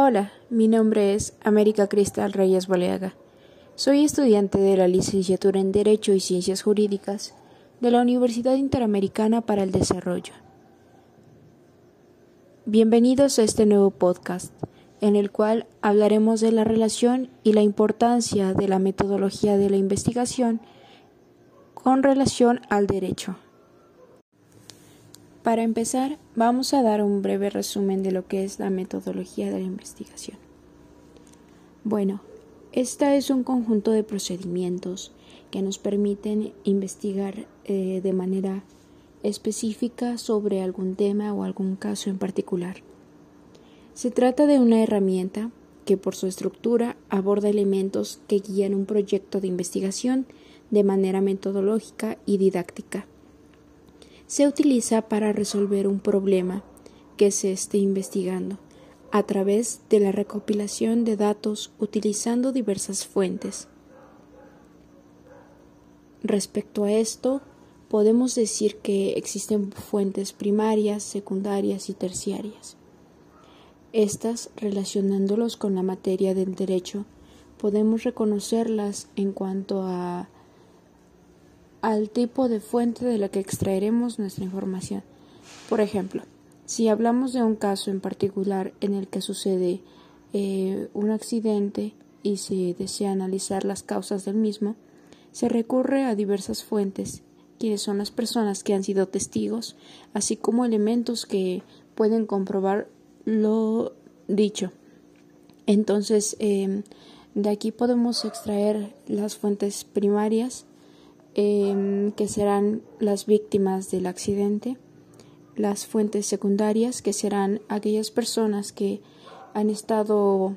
Hola, mi nombre es América Cristal Reyes Boleaga. Soy estudiante de la licenciatura en Derecho y Ciencias Jurídicas de la Universidad Interamericana para el Desarrollo. Bienvenidos a este nuevo podcast, en el cual hablaremos de la relación y la importancia de la metodología de la investigación con relación al derecho. Para empezar, vamos a dar un breve resumen de lo que es la metodología de la investigación. Bueno, esta es un conjunto de procedimientos que nos permiten investigar eh, de manera específica sobre algún tema o algún caso en particular. Se trata de una herramienta que por su estructura aborda elementos que guían un proyecto de investigación de manera metodológica y didáctica se utiliza para resolver un problema que se esté investigando a través de la recopilación de datos utilizando diversas fuentes. Respecto a esto, podemos decir que existen fuentes primarias, secundarias y terciarias. Estas, relacionándolos con la materia del derecho, podemos reconocerlas en cuanto a al tipo de fuente de la que extraeremos nuestra información. Por ejemplo, si hablamos de un caso en particular en el que sucede eh, un accidente y se desea analizar las causas del mismo, se recurre a diversas fuentes, quienes son las personas que han sido testigos, así como elementos que pueden comprobar lo dicho. Entonces, eh, de aquí podemos extraer las fuentes primarias Em, que serán las víctimas del accidente, las fuentes secundarias, que serán aquellas personas que han estado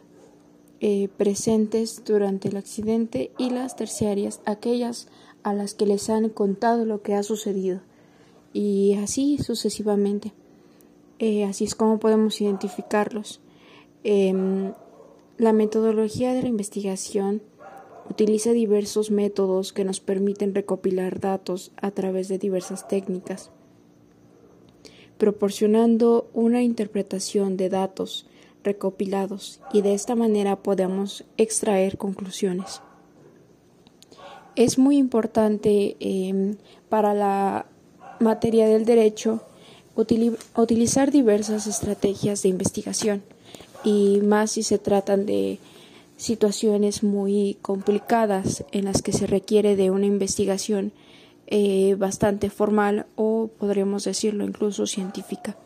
eh, presentes durante el accidente, y las terciarias, aquellas a las que les han contado lo que ha sucedido, y así sucesivamente. Eh, así es como podemos identificarlos. Em, la metodología de la investigación Utiliza diversos métodos que nos permiten recopilar datos a través de diversas técnicas, proporcionando una interpretación de datos recopilados y de esta manera podemos extraer conclusiones. Es muy importante em, para la materia del derecho utilizar diversas estrategias de investigación y más si se tratan de situaciones muy complicadas en las que se requiere de una investigación eh, bastante formal o podríamos decirlo incluso científica,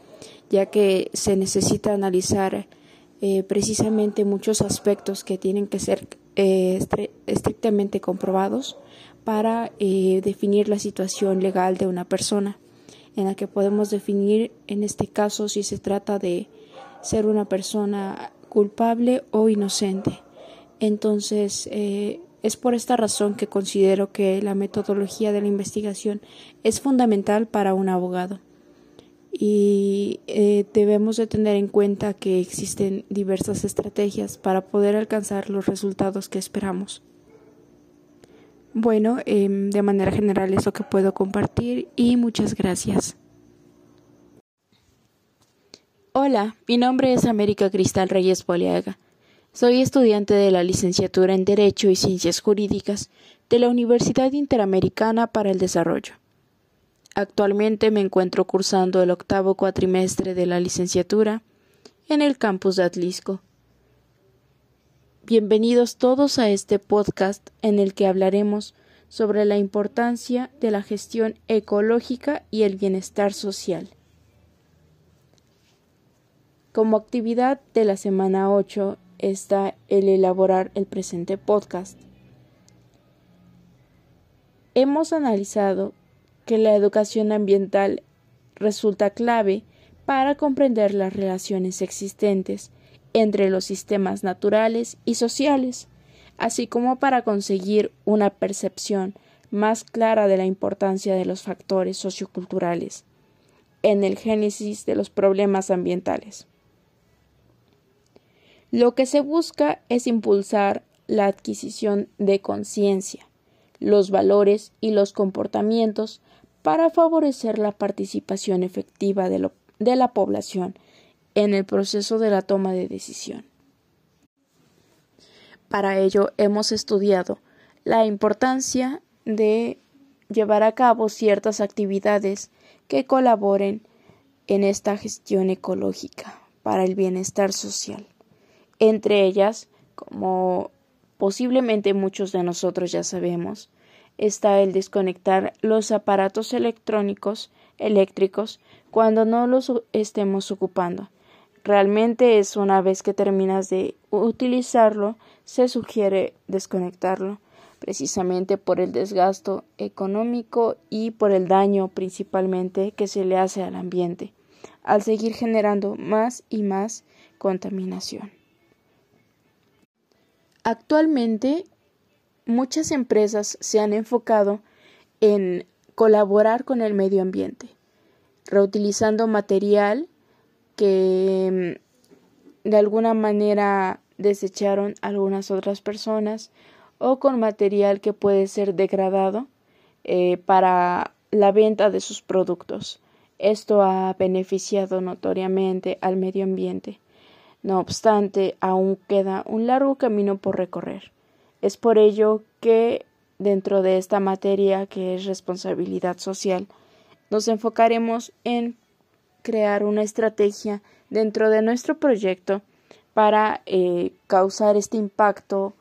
ya que se necesita analizar eh, precisamente muchos aspectos que tienen que ser eh, estrictamente comprobados para definir la situación legal de una persona, en la que podemos definir en este caso si se trata de ser una persona culpable o inocente. Entonces, eh, es por esta razón que considero que la metodología de la investigación es fundamental para un abogado. Y eh, debemos de tener en cuenta que existen diversas estrategias para poder alcanzar los resultados que esperamos. Bueno, em, de manera general es lo que puedo compartir y muchas gracias. Hola, mi nombre es América Cristal Reyes Poliaga. Soy estudiante de la licenciatura en Derecho y Ciencias Jurídicas de la Universidad Interamericana para el Desarrollo. Actualmente me encuentro cursando el octavo cuatrimestre de la licenciatura en el campus de Atlisco. Bienvenidos todos a este podcast en el que hablaremos sobre la importancia de la gestión ecológica y el bienestar social. Como actividad de la semana 8 está el elaborar el presente podcast. Hemos analizado que la educación ambiental resulta clave para comprender las relaciones existentes entre los sistemas naturales y sociales, así como para conseguir una percepción más clara de la importancia de los factores socioculturales en el génesis de los problemas ambientales. Lo que se busca es impulsar la adquisición de conciencia, los valores y los comportamientos para favorecer la participación efectiva de, la población en el proceso de la toma de decisión. Para ello hemos estudiado la importancia de llevar a cabo ciertas actividades que colaboren en esta gestión ecológica para el bienestar social. Entre ellas, como posiblemente muchos de nosotros ya sabemos, está el desconectar los aparatos electrónicos eléctricos cuando no los estemos ocupando. Realmente es una vez que terminas de utilizarlo, se sugiere desconectarlo, precisamente por el desgasto económico y por el daño principalmente que se le hace al ambiente, al seguir generando más y más contaminación. Actualmente muchas empresas se han enfocado en colaborar con el medio ambiente, reutilizando material que mm, de alguna manera desecharon algunas otras personas o con material que puede ser degradado eh, para la venta de sus productos. Esto ha beneficiado notoriamente al medio ambiente. No obstante, aún queda un largo camino por recorrer. Es por ello que dentro de esta materia que es responsabilidad social, nos enfocaremos en crear una estrategia dentro de nuestro proyecto para eh, causar este impacto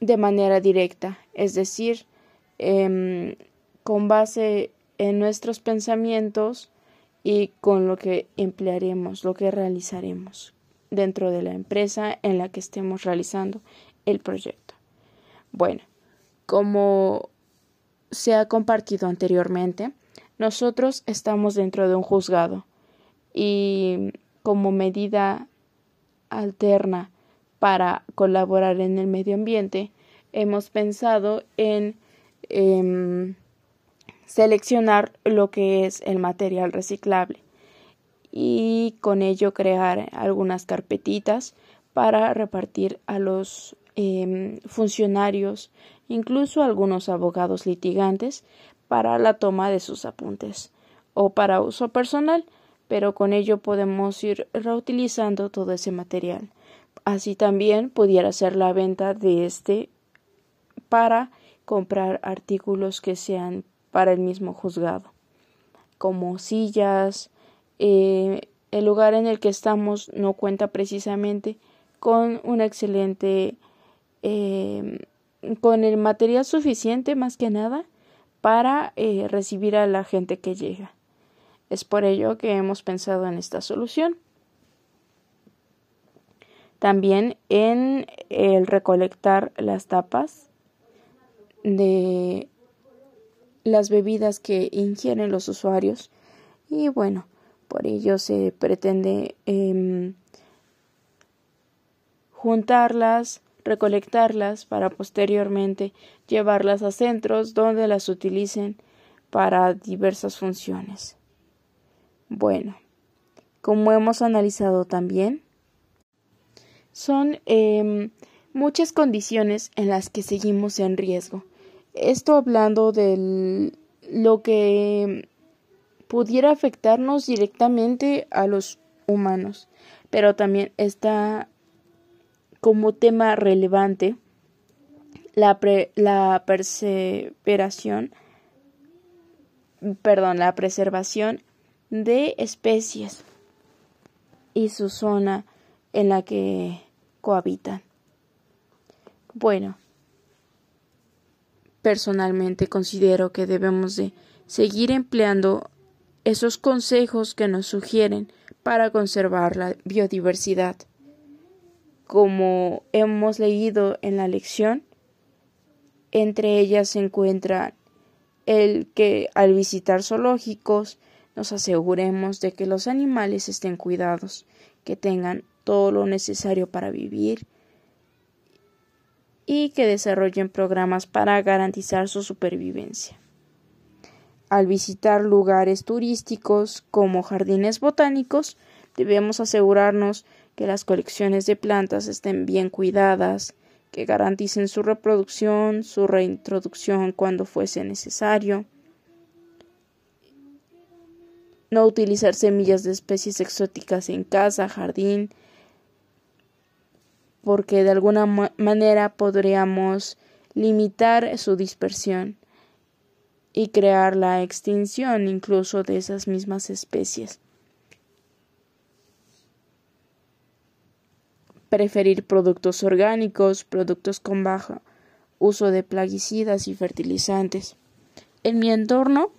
de manera directa, es decir, em, con base en nuestros pensamientos y con lo que emplearemos, lo que realizaremos dentro de la empresa en la que estemos realizando el proyecto. Bueno, como se ha compartido anteriormente, nosotros estamos dentro de un juzgado y como medida alterna para colaborar en el medio ambiente, hemos pensado en em, seleccionar lo que es el material reciclable y con ello crear algunas carpetitas para repartir a los em, funcionarios, incluso algunos abogados litigantes, para la toma de sus apuntes o para uso personal, pero con ello podemos ir reutilizando todo ese material. Así también pudiera ser la venta de este para comprar artículos que sean para el mismo juzgado, como sillas. Eh, el lugar en el que estamos no cuenta precisamente con un excelente eh, con el material suficiente más que nada para eh, recibir a la gente que llega. Es por ello que hemos pensado en esta solución. También en el recolectar las tapas de las bebidas que ingieren los usuarios y bueno, por ello se pretende em, juntarlas, recolectarlas para posteriormente llevarlas a centros donde las utilicen para diversas funciones. Bueno, como hemos analizado también, son em, muchas condiciones en las que seguimos en riesgo. Esto hablando de lo que pudiera afectarnos directamente a los humanos, pero también está como tema relevante la, la perseveración, perdón, la preservación de especies y su zona en la que cohabitan. Bueno, personalmente considero que debemos de seguir empleando esos consejos que nos sugieren para conservar la biodiversidad. Como hemos leído en la lección, entre ellas se encuentra el que al visitar zoológicos nos aseguremos de que los animales estén cuidados, que tengan todo lo necesario para vivir y que desarrollen programas para garantizar su supervivencia. Al visitar lugares turísticos como jardines botánicos, debemos asegurarnos que las colecciones de plantas estén bien cuidadas, que garanticen su reproducción, su reintroducción cuando fuese necesario, no utilizar semillas de especies exóticas en casa, jardín, porque de alguna manera podríamos limitar su dispersión y crear la extinción incluso de esas mismas especies. Preferir productos orgánicos, productos con bajo uso de plaguicidas y fertilizantes. En mi entorno,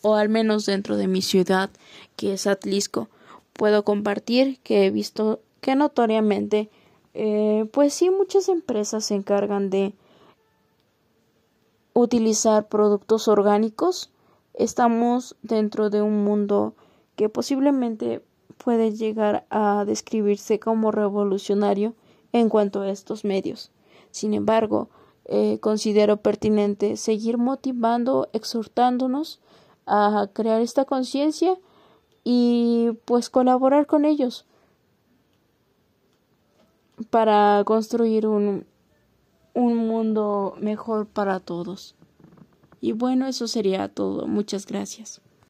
o al menos dentro de mi ciudad, que es Atlisco, puedo compartir que he visto que notoriamente eh, pues sí, muchas empresas se encargan de utilizar productos orgánicos. Estamos dentro de un mundo que posiblemente puede llegar a describirse como revolucionario en cuanto a estos medios. Sin embargo, eh, considero pertinente seguir motivando, exhortándonos a crear esta conciencia y pues colaborar con ellos para construir un, un mundo mejor para todos. Y bueno, eso sería todo. Muchas gracias.